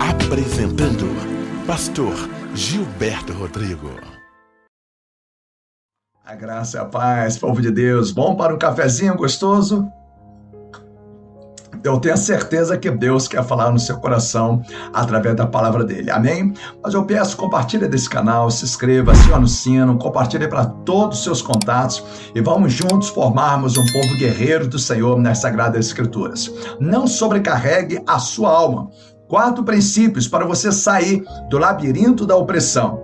Apresentando Pastor Gilberto Rodrigo. A graça e a paz, povo de Deus. Bom para um cafezinho gostoso? Eu tenho a certeza que Deus quer falar no seu coração através da palavra dele. Amém? Mas eu peço, compartilhe desse canal, se inscreva, acione no sino, compartilhe para todos os seus contatos e vamos juntos formarmos um povo guerreiro do Senhor nas Sagradas Escrituras. Não sobrecarregue a sua alma. Quatro princípios para você sair do labirinto da opressão.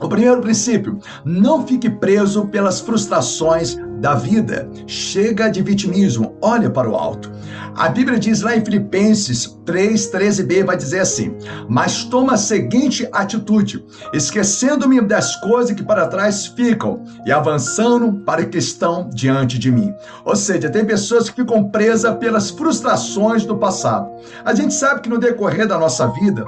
O primeiro princípio: não fique preso pelas frustrações da vida. Chega de vitimismo, olha para o alto. A Bíblia diz lá em Filipenses 3, 13b, vai dizer assim: Mas toma a seguinte atitude, esquecendo-me das coisas que para trás ficam e avançando para que estão diante de mim. Ou seja, tem pessoas que ficam presas pelas frustrações do passado. A gente sabe que no decorrer da nossa vida,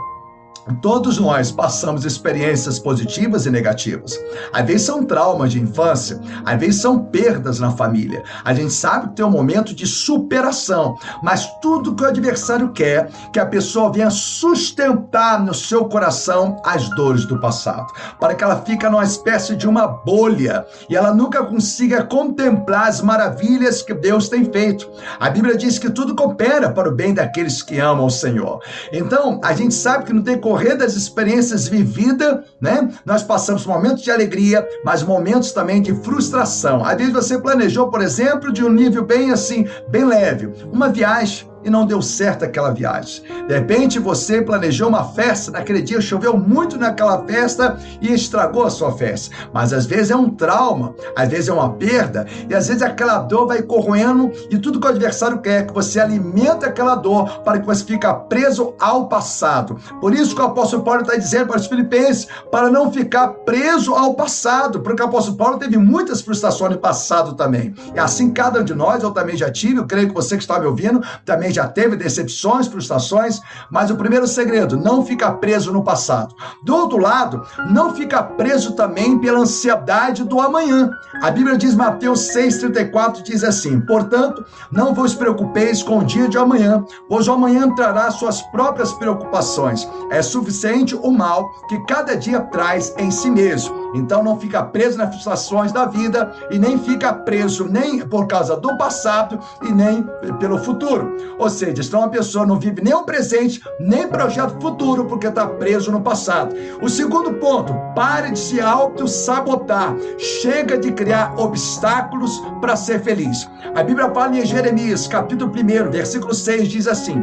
Todos nós passamos experiências positivas e negativas. Às vezes são traumas de infância, às vezes são perdas na família. A gente sabe que tem um momento de superação, mas tudo que o adversário quer que a pessoa venha sustentar no seu coração as dores do passado, para que ela fique numa espécie de uma bolha e ela nunca consiga contemplar as maravilhas que Deus tem feito. A Bíblia diz que tudo coopera para o bem daqueles que amam o Senhor. Então, a gente sabe que no decorrer decorrer das experiências vividas, né? Nós passamos momentos de alegria, mas momentos também de frustração. Às vezes você planejou, por exemplo, de um nível bem assim, bem leve, uma viagem e não deu certo aquela viagem. De repente você planejou uma festa, naquele dia choveu muito naquela festa e estragou a sua festa. Mas às vezes é um trauma, às vezes é uma perda, e às vezes aquela dor vai corroendo e tudo que o adversário quer é que você alimenta aquela dor para que você fique preso ao passado. Por isso que o apóstolo Paulo está dizendo para os filipenses, para não ficar preso ao passado, porque o apóstolo Paulo teve muitas frustrações no passado também. E assim cada um de nós, eu também já tive, eu creio que você que está me ouvindo, também já teve decepções, frustrações, mas o primeiro segredo, não fica preso no passado. Do outro lado, não fica preso também pela ansiedade do amanhã. A Bíblia diz, Mateus 6,34, diz assim: Portanto, não vos preocupeis com o dia de amanhã, pois o amanhã trará suas próprias preocupações. É suficiente o mal que cada dia traz em si mesmo. Então não fica preso nas frustrações da vida e nem fica preso nem por causa do passado e nem pelo futuro. Ou seja, então a pessoa não vive nem o presente, nem projeto futuro, porque está preso no passado. O segundo ponto, pare de se auto-sabotar. Chega de criar obstáculos para ser feliz. A Bíblia fala em Jeremias, capítulo 1, versículo 6, diz assim: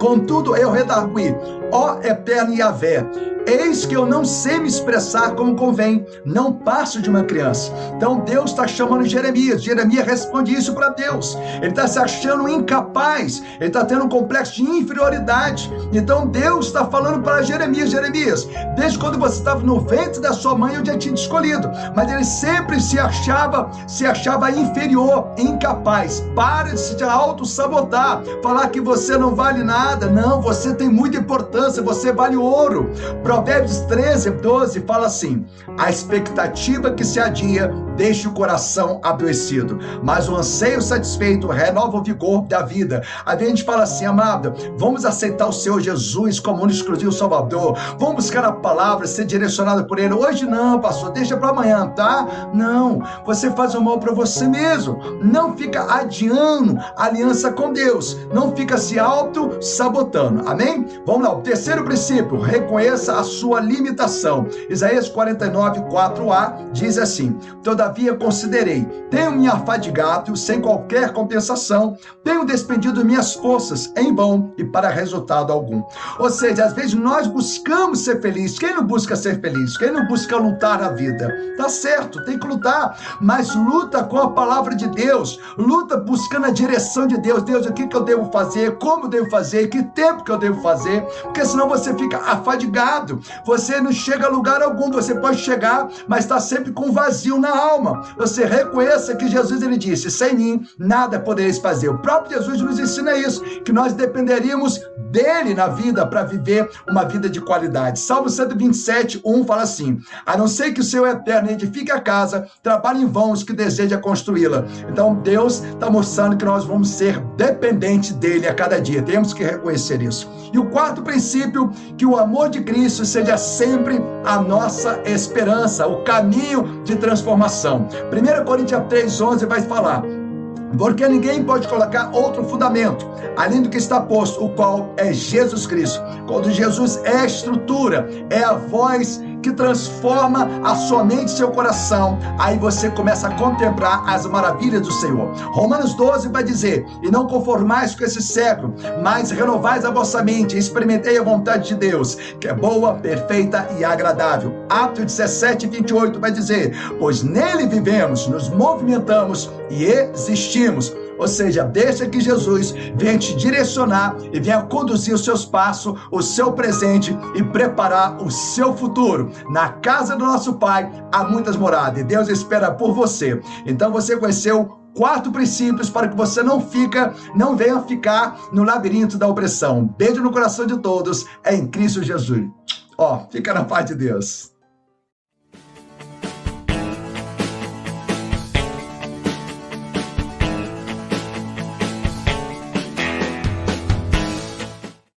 Contudo, eu redargui, ó eterno Yahvé, Eis que eu não sei me expressar como convém, não passo de uma criança. Então Deus está chamando Jeremias. Jeremias responde isso para Deus. Ele está se achando incapaz, ele está tendo um complexo de inferioridade. Então Deus está falando para Jeremias: Jeremias, desde quando você estava no ventre da sua mãe, eu já tinha te escolhido. Mas ele sempre se achava, se achava inferior, incapaz. Para de se auto-sabotar, falar que você não vale nada. Não, você tem muita importância, você vale ouro. Provérbios 13, 12 fala assim: a expectativa que se adia deixa o coração adoecido, mas o anseio satisfeito renova o vigor da vida. A gente fala assim, amado, vamos aceitar o Senhor Jesus como único exclusivo Salvador, vamos buscar a palavra, ser direcionado por Ele. Hoje não, pastor, deixa para amanhã, tá? Não, você faz o mal para você mesmo, não fica adiando aliança com Deus, não fica se auto-sabotando, amém? Vamos lá, terceiro princípio, reconheça a sua limitação. Isaías 49, 4a diz assim: Todavia considerei, tenho me afadigado sem qualquer compensação, tenho despendido minhas forças em vão e para resultado algum. Ou seja, às vezes nós buscamos ser felizes. Quem não busca ser feliz? Quem não busca lutar na vida? Tá certo, tem que lutar, mas luta com a palavra de Deus, luta buscando a direção de Deus. Deus, o que, que eu devo fazer? Como eu devo fazer? Que tempo que eu devo fazer? Porque senão você fica afadigado. Você não chega a lugar algum. Você pode chegar, mas está sempre com vazio na alma. Você reconheça que Jesus ele disse: sem mim nada podereis fazer. O próprio Jesus nos ensina isso, que nós dependeríamos dele na vida para viver uma vida de qualidade. Salmo 127, 1 fala assim: a não ser que o seu eterno edifique a casa, trabalhe em vão os que deseja construí-la. Então Deus está mostrando que nós vamos ser dependentes dele a cada dia. Temos que reconhecer isso. E o quarto princípio, que o amor de Cristo seja sempre a nossa esperança, o caminho de transformação. 1 Coríntios 3,11 vai falar porque ninguém pode colocar outro fundamento, além do que está posto, o qual é Jesus Cristo. Quando Jesus é a estrutura, é a voz que transforma a sua mente e seu coração, aí você começa a contemplar as maravilhas do Senhor. Romanos 12 vai dizer: E não conformais com esse século, mas renovais a vossa mente, e experimentei a vontade de Deus, que é boa, perfeita e agradável. Atos 17, 28 vai dizer: Pois nele vivemos, nos movimentamos e existimos ou seja, deixa que Jesus venha te direcionar e venha conduzir os seus passos, o seu presente e preparar o seu futuro. Na casa do nosso Pai há muitas moradas e Deus espera por você. Então você conheceu quatro princípios para que você não fica, não venha ficar no labirinto da opressão. Beijo no coração de todos, é em Cristo Jesus. Ó, fica na paz de Deus.